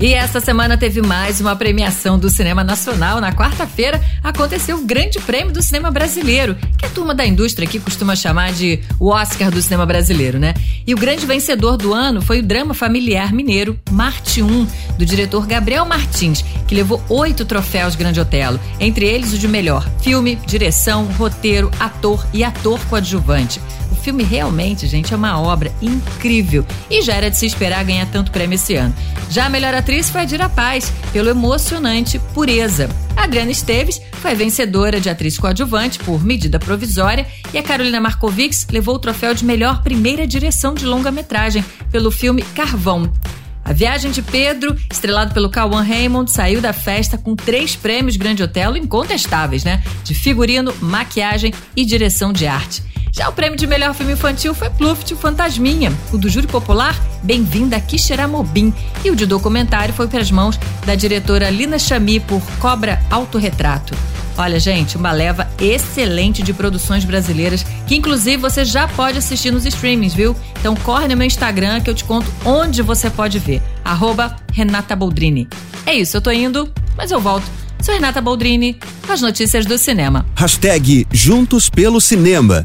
E esta semana teve mais uma premiação do cinema nacional. Na quarta-feira aconteceu o Grande Prêmio do Cinema Brasileiro, que a turma da indústria aqui costuma chamar de o Oscar do cinema brasileiro, né? E o grande vencedor do ano foi o drama familiar mineiro Marte 1, do diretor Gabriel Martins, que levou oito troféus Grande Otelo, entre eles o de melhor filme, direção, roteiro, ator e ator coadjuvante. Filme realmente, gente, é uma obra incrível e já era de se esperar ganhar tanto prêmio esse ano. Já a melhor atriz foi a Dira Paz, pelo emocionante Pureza. A Adriana Esteves foi vencedora de atriz coadjuvante por medida provisória e a Carolina Markovics levou o troféu de melhor primeira direção de longa-metragem pelo filme Carvão. A Viagem de Pedro, estrelado pelo Cauã Raymond, saiu da festa com três prêmios Grande Otelo incontestáveis, né? De figurino, maquiagem e direção de arte. Já o prêmio de melhor filme infantil foi Pluft, Fantasminha. O do Júri Popular, Bem-vinda a Quixeramobim. E o de documentário foi para as mãos da diretora Lina Chami por Cobra Autorretrato. Olha, gente, uma leva excelente de produções brasileiras, que inclusive você já pode assistir nos streamings, viu? Então corre no meu Instagram que eu te conto onde você pode ver. Arroba Renata Boldrini. É isso, eu tô indo, mas eu volto. Sou Renata Boldrini, as notícias do cinema. Hashtag Juntos pelo Cinema.